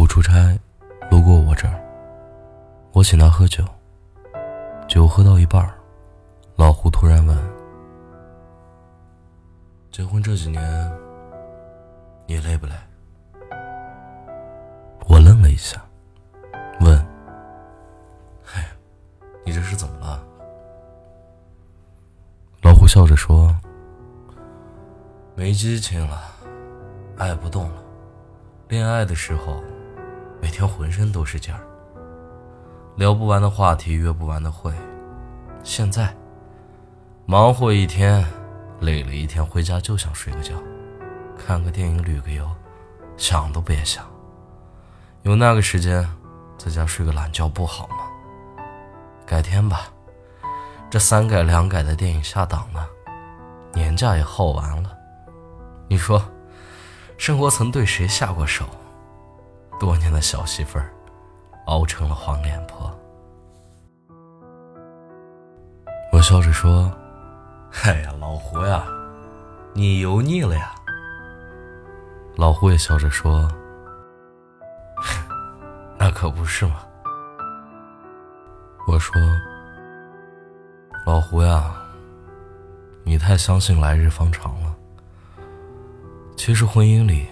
胡出差，路过我这儿，我请他喝酒。酒喝到一半，老胡突然问：“结婚这几年，你累不累？”我愣了一下，问：“哎，你这是怎么了？”老胡笑着说：“没激情了，爱不动了。恋爱的时候。”每天浑身都是劲儿，聊不完的话题，约不完的会。现在，忙活一天，累了一天，回家就想睡个觉，看个电影，旅个游，想都别想。有那个时间，在家睡个懒觉不好吗？改天吧，这三改两改的电影下档了，年假也耗完了。你说，生活曾对谁下过手？多年的小媳妇儿，熬成了黄脸婆。我笑着说：“哎呀，老胡呀，你油腻了呀。”老胡也笑着说：“那可不是嘛。”我说：“老胡呀，你太相信来日方长了。其实婚姻里……”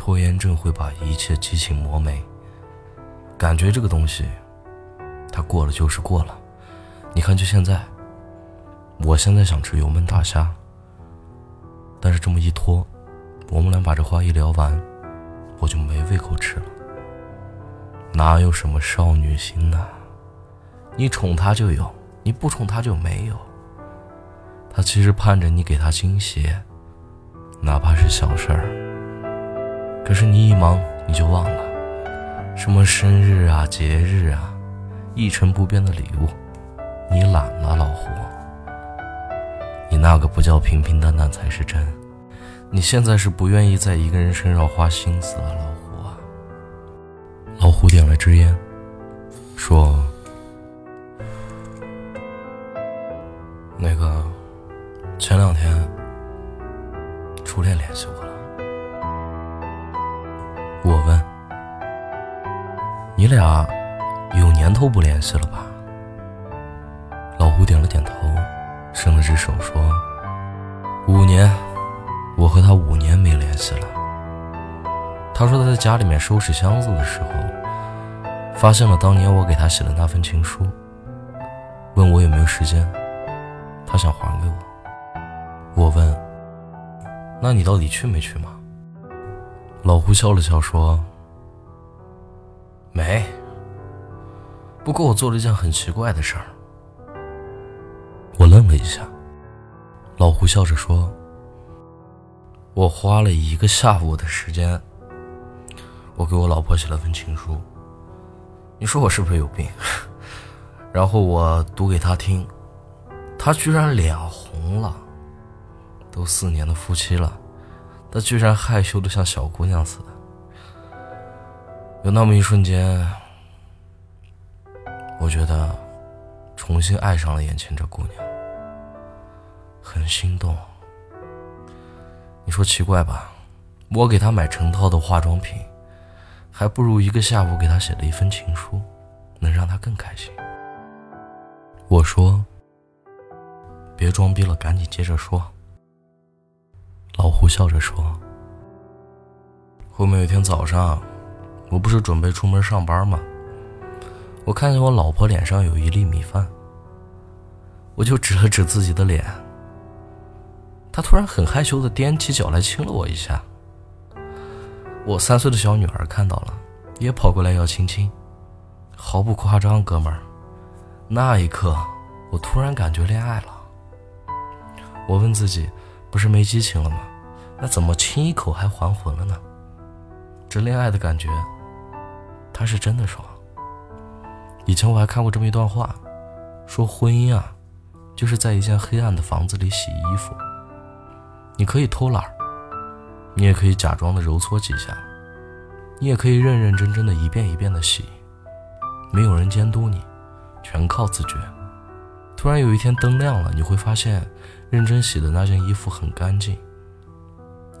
拖延症会把一切激情磨没。感觉这个东西，它过了就是过了。你看，就现在，我现在想吃油焖大虾，但是这么一拖，我们俩把这话一聊完，我就没胃口吃了。哪有什么少女心呐？你宠她就有，你不宠她就没有。她其实盼着你给她惊喜，哪怕是小事儿。可是你一忙你就忘了，什么生日啊、节日啊，一成不变的礼物，你懒了，老胡。你那个不叫平平淡淡才是真。你现在是不愿意在一个人身上花心思了，老胡啊。老胡点了支烟，说：“那个，前两天，初恋联系我了。”我问：“你俩有年头不联系了吧？”老胡点了点头，伸了只手说：“五年，我和他五年没联系了。”他说他在家里面收拾箱子的时候，发现了当年我给他写的那份情书，问我有没有时间，他想还给我。我问：“那你到底去没去吗？”老胡笑了笑说：“没。不过我做了一件很奇怪的事儿。”我愣了一下。老胡笑着说：“我花了一个下午的时间，我给我老婆写了份情书。你说我是不是有病？然后我读给她听，她居然脸红了。都四年的夫妻了。”他居然害羞的像小姑娘似的，有那么一瞬间，我觉得重新爱上了眼前这姑娘，很心动。你说奇怪吧？我给她买成套的化妆品，还不如一个下午给她写了一封情书，能让她更开心。我说：“别装逼了，赶紧接着说。”我呼笑着说：“后面有一天早上，我不是准备出门上班吗？我看见我老婆脸上有一粒米饭，我就指了指自己的脸。她突然很害羞的踮起脚来亲了我一下。我三岁的小女儿看到了，也跑过来要亲亲。毫不夸张，哥们儿，那一刻我突然感觉恋爱了。我问自己。”不是没激情了吗？那怎么亲一口还还魂了呢？这恋爱的感觉，他是真的爽。以前我还看过这么一段话，说婚姻啊，就是在一间黑暗的房子里洗衣服。你可以偷懒你也可以假装的揉搓几下，你也可以认认真真的一遍一遍的洗，没有人监督你，全靠自觉。突然有一天灯亮了，你会发现。认真洗的那件衣服很干净，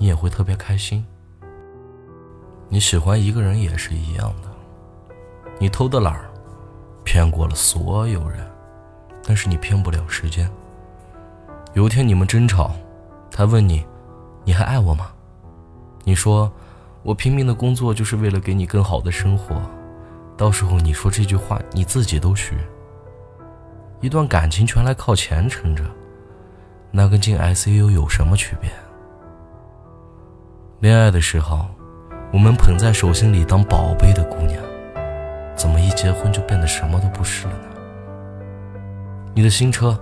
你也会特别开心。你喜欢一个人也是一样的，你偷的懒儿，骗过了所有人，但是你骗不了时间。有一天你们争吵，他问你，你还爱我吗？你说，我拼命的工作就是为了给你更好的生活。到时候你说这句话，你自己都虚。一段感情全来靠钱撑着，那跟进 ICU 有什么区别？恋爱的时候。我们捧在手心里当宝贝的姑娘，怎么一结婚就变得什么都不是了呢？你的新车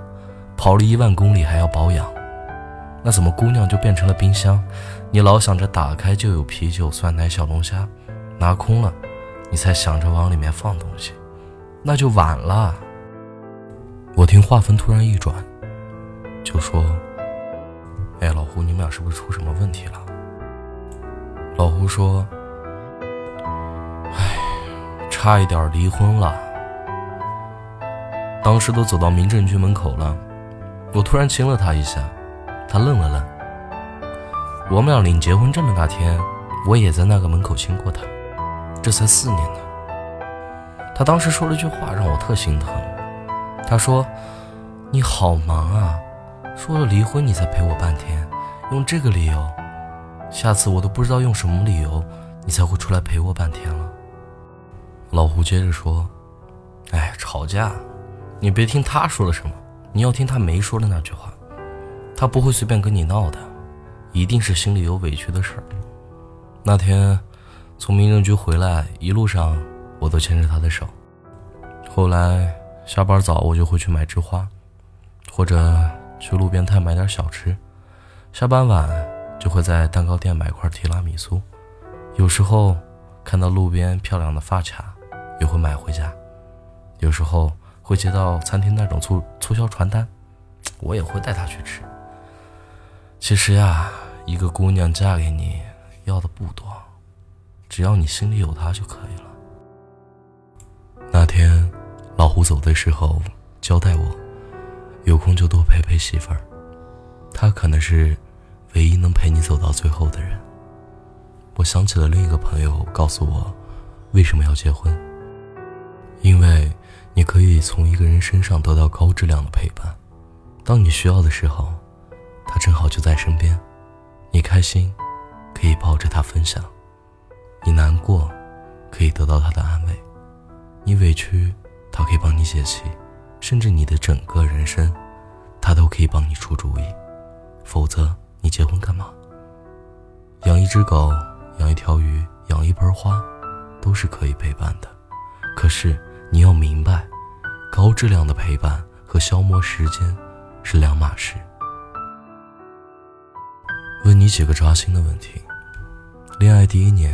跑了一万公里还要保养，那怎么姑娘就变成了冰箱？你老想着打开就有啤酒、酸奶、小龙虾，拿空了，你才想着往里面放东西，那就晚了。我听话锋突然一转，就说：“哎，老胡，你们俩是不是出什么问题了？”老胡说：“哎，差一点离婚了。当时都走到民政局门口了，我突然亲了他一下，他愣了愣。我们俩领结婚证的那天，我也在那个门口亲过他。这才四年呢。他当时说了句话让我特心疼，他说：‘你好忙啊，说了离婚你才陪我半天，用这个理由。’”下次我都不知道用什么理由，你才会出来陪我半天了。老胡接着说：“哎，吵架，你别听他说了什么，你要听他没说的那句话。他不会随便跟你闹的，一定是心里有委屈的事儿。那天从民政局回来，一路上我都牵着他的手。后来下班早，我就会去买枝花，或者去路边摊买点小吃。下班晚。”就会在蛋糕店买块提拉米苏，有时候看到路边漂亮的发卡，也会买回家。有时候会接到餐厅那种促促销传单，我也会带她去吃。其实呀，一个姑娘嫁给你要的不多，只要你心里有她就可以了。那天老胡走的时候交代我，有空就多陪陪媳妇儿，她可能是。唯一能陪你走到最后的人。我想起了另一个朋友告诉我，为什么要结婚？因为你可以从一个人身上得到高质量的陪伴。当你需要的时候，他正好就在身边。你开心，可以抱着他分享；你难过，可以得到他的安慰；你委屈，他可以帮你解气；甚至你的整个人生，他都可以帮你出主意。否则。你结婚干嘛？养一只狗，养一条鱼，养一盆花，都是可以陪伴的。可是你要明白，高质量的陪伴和消磨时间是两码事。问你几个扎心的问题：恋爱第一年，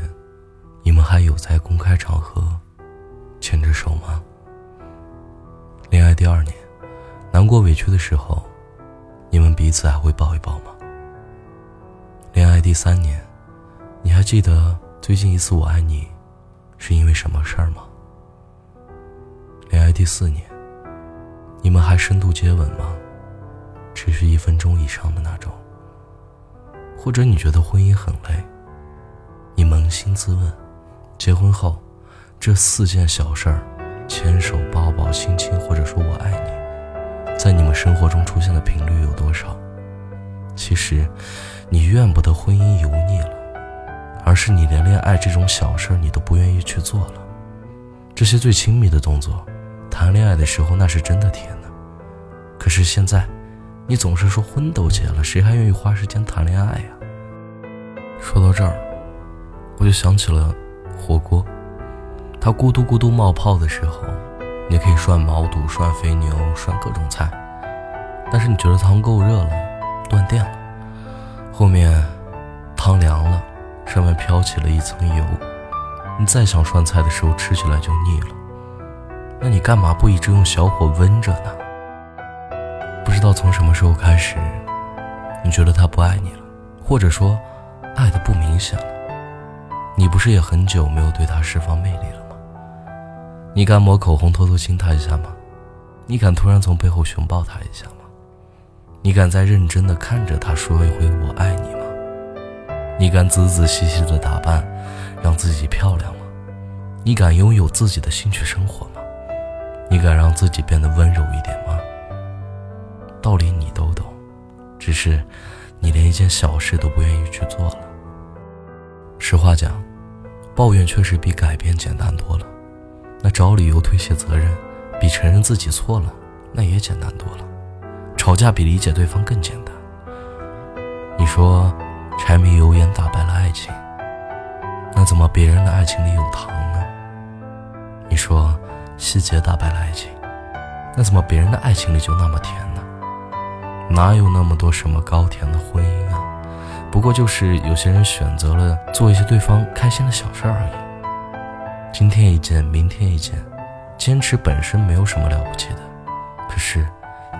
你们还有在公开场合牵着手吗？恋爱第二年，难过委屈的时候，你们彼此还会抱一抱吗？第三年，你还记得最近一次我爱你，是因为什么事儿吗？恋爱第四年，你们还深度接吻吗？持续一分钟以上的那种。或者你觉得婚姻很累，你扪心自问，结婚后这四件小事儿——牵手、抱抱、亲亲，或者说我爱你，在你们生活中出现的频率有多少？其实。你怨不得婚姻油腻了，而是你连恋爱这种小事你都不愿意去做了。这些最亲密的动作，谈恋爱的时候那是真的甜呢。可是现在，你总是说婚都结了，谁还愿意花时间谈恋爱呀？说到这儿，我就想起了火锅，它咕嘟咕嘟冒泡的时候，你可以涮毛肚、涮肥牛、涮各种菜，但是你觉得汤够热了，断电了。后面，汤凉了，上面飘起了一层油。你再想涮菜的时候，吃起来就腻了。那你干嘛不一直用小火温着呢？不知道从什么时候开始，你觉得他不爱你了，或者说，爱的不明显了。你不是也很久没有对他释放魅力了吗？你敢抹口红偷偷亲他一下吗？你敢突然从背后熊抱他一下？你敢再认真的看着他说一回“我爱你”吗？你敢仔仔细细的打扮，让自己漂亮吗？你敢拥有自己的兴趣生活吗？你敢让自己变得温柔一点吗？道理你都懂，只是你连一件小事都不愿意去做了。实话讲，抱怨确实比改变简单多了。那找理由推卸责任，比承认自己错了，那也简单多了。吵架比理解对方更简单。你说，柴米油盐打败了爱情，那怎么别人的爱情里有糖呢？你说，细节打败了爱情，那怎么别人的爱情里就那么甜呢？哪有那么多什么高甜的婚姻啊？不过就是有些人选择了做一些对方开心的小事而已。今天一件，明天一件，坚持本身没有什么了不起的，可是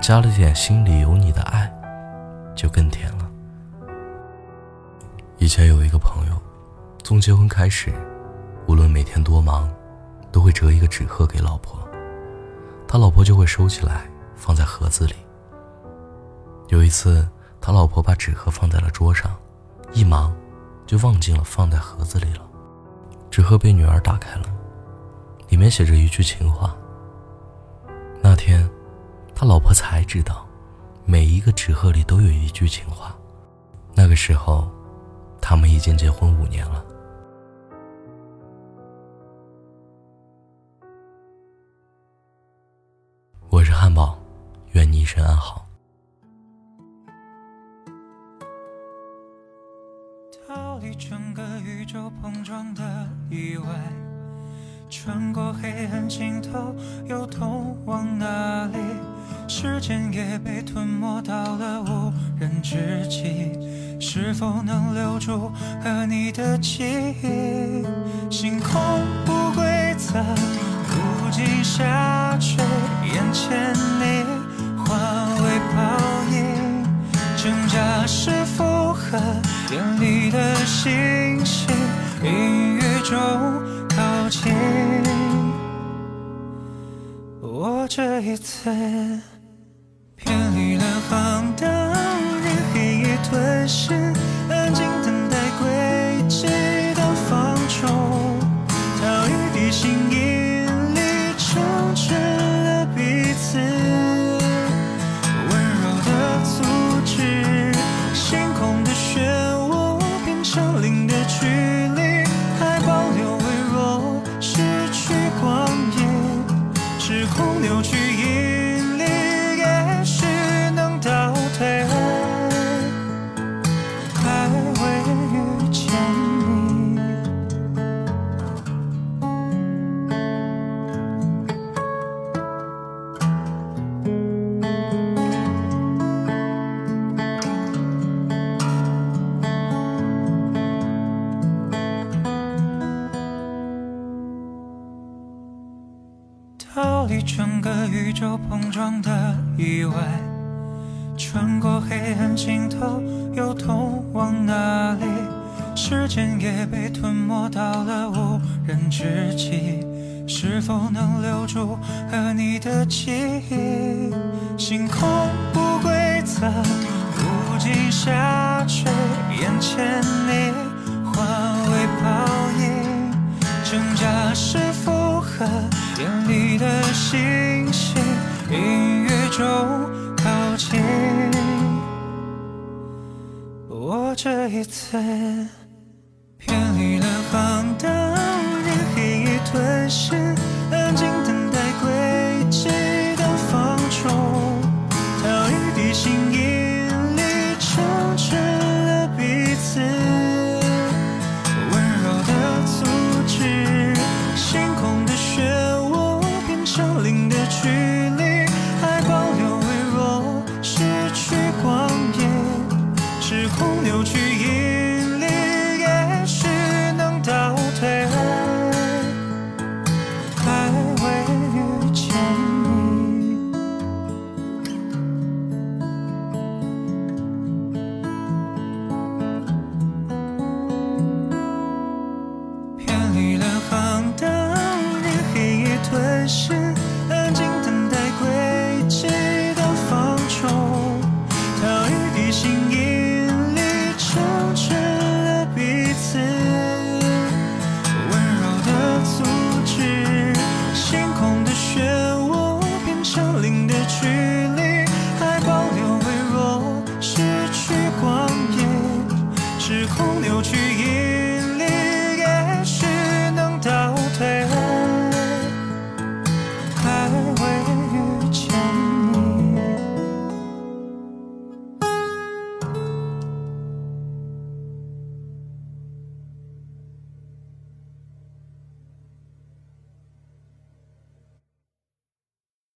加了点心里有你的爱，就更甜了。以前有一个朋友，从结婚开始，无论每天多忙，都会折一个纸鹤给老婆，他老婆就会收起来放在盒子里。有一次，他老婆把纸鹤放在了桌上，一忙就忘记了放在盒子里了。纸鹤被女儿打开了，里面写着一句情话。那天，他老婆才知道，每一个纸鹤里都有一句情话。那个时候。他们已经结婚五年了。我是汉堡，愿你一生安好。逃离整个宇宙碰撞的意外，穿过黑暗尽头，又通往哪里？时间也被吞没到了无人之际。是否能留住和你的记忆？星空不规则，无尽下坠，眼前你化为泡影，挣扎是负荷眼里的星星，隐约中靠近。我这一次偏离了航道。任黑夜吞噬，安静宇宙碰撞的意外，穿过黑暗尽头，又通往哪里？时间也被吞没到了无人之际，是否能留住和你的记忆？星空不规则，无尽下坠，眼前你化为泡影，挣扎是负荷。眼里的星星，隐约中靠近。我这一次。